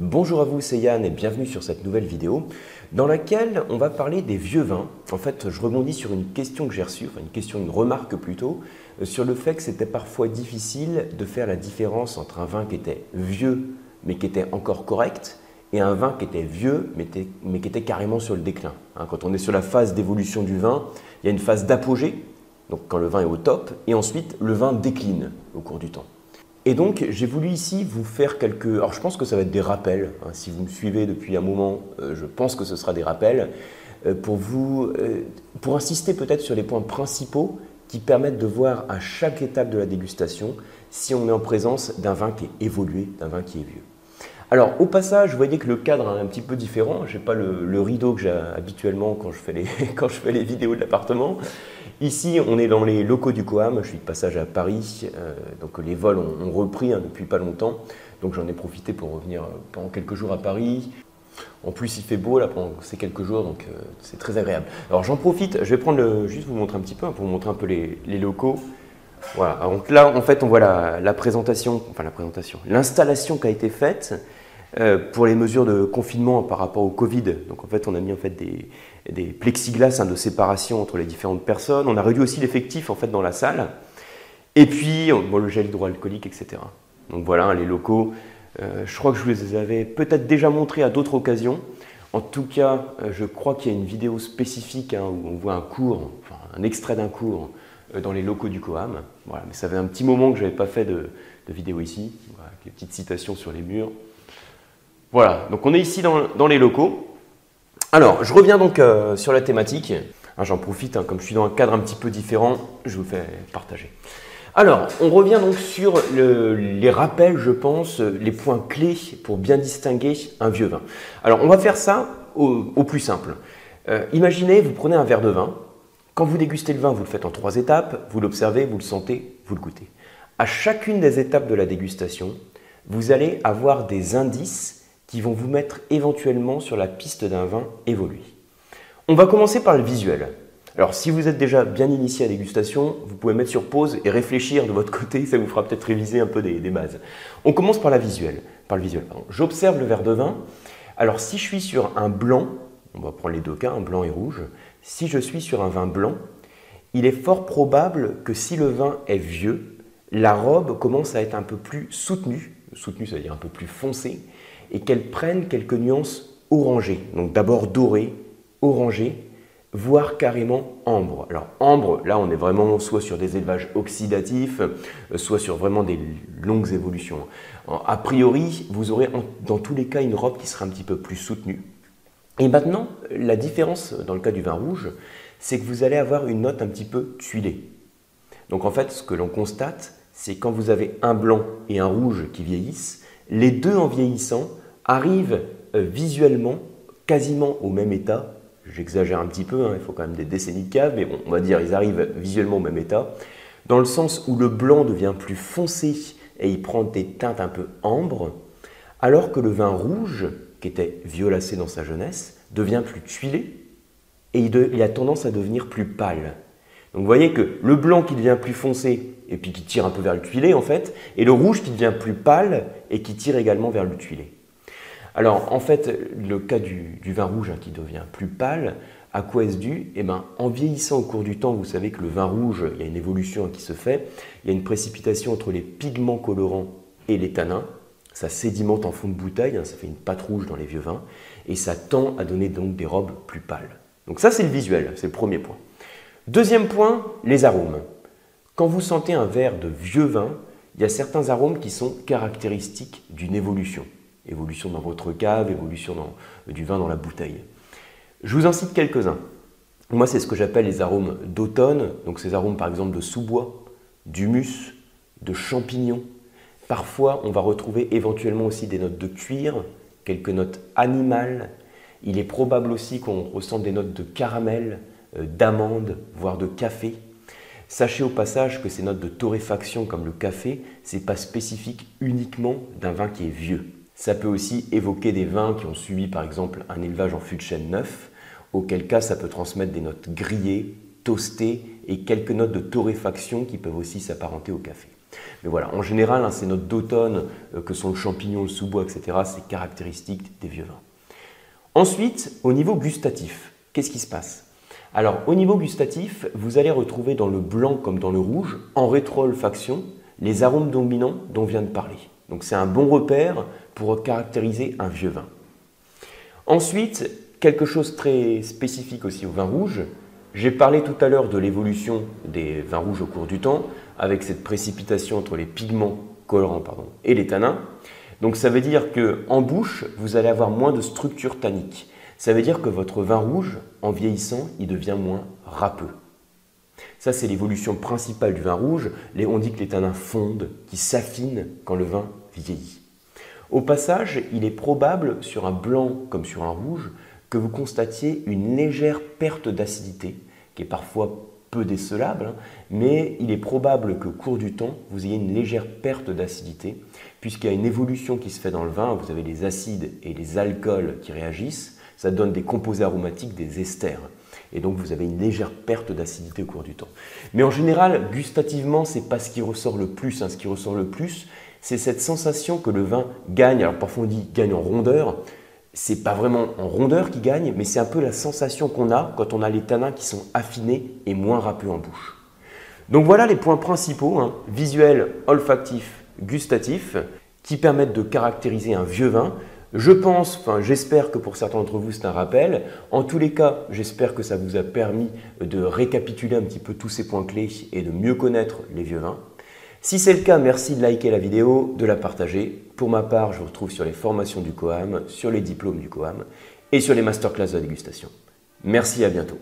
Bonjour à vous, c'est Yann et bienvenue sur cette nouvelle vidéo dans laquelle on va parler des vieux vins. En fait, je rebondis sur une question que j'ai reçue, enfin une question, une remarque plutôt, euh, sur le fait que c'était parfois difficile de faire la différence entre un vin qui était vieux mais qui était encore correct et un vin qui était vieux mais, qui était carrément sur le déclin. Hein, quand on est sur la phase d'évolution du vin, il y a une phase d'apogée, donc quand le vin est au top, et ensuite le vin décline au cours du temps. Et donc, j'ai voulu ici vous faire quelques... Alors, je pense que ça va être des rappels. Hein. Si vous me suivez depuis un moment, euh, je pense que ce sera des rappels euh, pour vous... Euh, pour insister peut-être sur les points principaux qui permettent de voir à chaque étape de la dégustation si on est en présence d'un vin qui est évolué, d'un vin qui est vieux. Alors, au passage, vous voyez que le cadre est un petit peu différent. Je n'ai pas le, rideau que j'ai habituellement quand je fais les, quand je fais les vidéos de l'appartement. Ici, on est dans les locaux du Coam. Je suis de passage à Paris. Euh, donc, les vols ont, repris hein, depuis pas longtemps. Donc, j'en ai profité pour revenir euh, pendant quelques jours à Paris. En plus, il fait beau là pendant ces quelques jours, donc euh, c'est très agréable. Alors, j'en profite. Je vais prendre le, juste vous montrer un petit peu, hein, pour vous montrer un peu les, locaux. Voilà. Donc là, en fait, on voit la, présentation, enfin la présentation, l'installation qui a été faite. Pour les mesures de confinement par rapport au Covid. Donc en fait, on a mis en fait des, des plexiglas hein, de séparation entre les différentes personnes. On a réduit aussi l'effectif en fait dans la salle. Et puis le gel hydroalcoolique, etc. Donc voilà, les locaux. Euh, je crois que je vous les avais peut-être déjà montrés à d'autres occasions. En tout cas, euh, je crois qu'il y a une vidéo spécifique hein, où on voit un cours, enfin, un extrait d'un cours euh, dans les locaux du Coam. Voilà, mais ça fait un petit moment que je n'avais pas fait de, vidéo ici, voilà, avec les petites citations sur les murs. Voilà, donc on est ici dans les locaux. Alors, je reviens donc euh, sur la thématique. Ah, j'en profite, hein, comme je suis dans un cadre un petit peu différent, je vous fais partager. Alors, on revient donc sur les rappels, je pense, les points clés pour bien distinguer un vieux vin. Alors, on va faire ça au, plus simple. Euh, imaginez, vous prenez un verre de vin. Quand vous dégustez le vin, vous le faites en trois étapes. Vous l'observez, vous le sentez, vous le goûtez. À chacune des étapes de la dégustation, vous allez avoir des indices qui vont vous mettre éventuellement sur la piste d'un vin évolué. On va commencer par le visuel. Alors si vous êtes déjà bien initié à la dégustation, vous pouvez mettre sur pause et réfléchir de votre côté, ça vous fera peut-être réviser un peu des, bases. On commence par la visuelle, par le visuel. J'observe le verre de vin. Alors si je suis sur un blanc, on va prendre les deux cas, un blanc et rouge, si je suis sur un vin blanc, il est fort probable que si le vin est vieux, la robe commence à être un peu plus soutenue, soutenue ça veut dire un peu plus foncée, et qu'elles prennent quelques nuances orangées. Donc d'abord doré, orangé, voire carrément ambre. Alors ambre, là on est vraiment soit sur des élevages oxydatifs, euh, soit sur vraiment des longues évolutions. A priori, vous aurez dans tous les cas une robe qui sera un petit peu plus soutenue. Et maintenant, la différence dans le cas du vin rouge, c'est que vous allez avoir une note un petit peu tuilée. Donc en fait, ce que l'on constate, c'est quand vous avez un blanc et un rouge qui vieillissent, les deux en vieillissant arrivent euh, visuellement quasiment au même état. J'exagère un petit peu, hein, il faut quand même des décennies de cave, mais on va dire ils arrivent visuellement au même état, dans le sens où le blanc devient plus foncé et il prend des teintes un peu ambre, alors que le vin rouge, qui était violacé dans sa jeunesse, devient plus tuilé et il a tendance à devenir plus pâle. Donc vous voyez que le blanc qui devient plus foncé et puis qui tire un peu vers le tuilé en fait, et le rouge qui devient plus pâle et qui tire également vers le tuilé. Alors en fait, le cas du, vin rouge hein, qui devient plus pâle, à quoi est-ce dû? Eh bien, en vieillissant au cours du temps, vous savez que le vin rouge, il y a une évolution qui se fait, il y a une précipitation entre les pigments colorants et les tanins, ça sédimente en fond de bouteille, hein, ça fait une pâte rouge dans les vieux vins, et ça tend à donner donc des robes plus pâles. Donc ça c'est le visuel, c'est le premier point. Deuxième point, les arômes. Quand vous sentez un verre de vieux vin, il y a certains arômes qui sont caractéristiques d'une évolution. Évolution dans votre cave, évolution du vin dans la bouteille. Je vous en cite quelques-uns. Moi, c'est ce que j'appelle les arômes d'automne, donc ces arômes par exemple de sous-bois, d'humus, de champignons. Parfois, on va retrouver éventuellement aussi des notes de cuir, quelques notes animales. Il est probable aussi qu'on ressente des notes de caramel, euh, d'amande, voire de café. Sachez au passage que ces notes de torréfaction comme le café, ce n'est pas spécifique uniquement d'un vin qui est vieux. Ça peut aussi évoquer des vins qui ont subi par exemple un élevage en fût de chêne neuf, auquel cas ça peut transmettre des notes grillées, toastées et quelques notes de torréfaction qui peuvent aussi s'apparenter au café. Mais voilà, en général, hein, c'est notre d'automne euh, que sont le champignon, le sous-bois, etc. C'est caractéristique des vieux vins. Ensuite, au niveau gustatif, qu'est-ce qui se passe? Alors, au niveau gustatif, vous allez retrouver dans le blanc comme dans le rouge, en rétro-olfaction, les arômes dominants dont on vient de parler. Donc, c'est un bon repère pour caractériser un vieux vin. Ensuite, quelque chose très spécifique aussi au vin rouge. J'ai parlé tout à l'heure de l'évolution des vins rouges au cours du temps, avec cette précipitation entre les pigments colorants et les tanins. Donc ça veut dire que en bouche, vous allez avoir moins de structure tannique. Ça veut dire que votre vin rouge, en vieillissant, il devient moins râpeux. Ça, c'est l'évolution principale du vin rouge. On dit que les tanins fondent, qui s'affinent quand le vin vieillit. Au passage, il est probable, sur un blanc comme sur un rouge, que vous constatiez une légère perte d'acidité, qui est parfois peu décelable, hein, mais il est probable qu'au cours du temps, vous ayez une légère perte d'acidité, puisqu'il y a une évolution qui se fait dans le vin, vous avez les acides et les alcools qui réagissent, ça donne des composés aromatiques, des esters. Et donc vous avez une légère perte d'acidité au cours du temps. Mais en général, gustativement, c'est pas ce qui ressort le plus. Hein. Ce qui ressort le plus, c'est cette sensation que le vin gagne. Alors parfois on dit gagne en rondeur. C'est pas vraiment en rondeur qui gagne, mais c'est un peu la sensation qu'on a quand on a les tanins qui sont affinés et moins râpeux en bouche. Donc voilà les points principaux, hein, visuels, olfactifs, gustatifs, qui permettent de caractériser un vieux vin. Je pense, enfin j'espère que pour certains d'entre vous c'est un rappel. En tous les cas, j'espère que ça vous a permis de récapituler un petit peu tous ces points clés et de mieux connaître les vieux vins. Si c'est le cas, merci de liker la vidéo, de la partager. Pour ma part, je vous retrouve sur les formations du COAM, sur les diplômes du COAM et sur les masterclass de dégustation. Merci, à bientôt.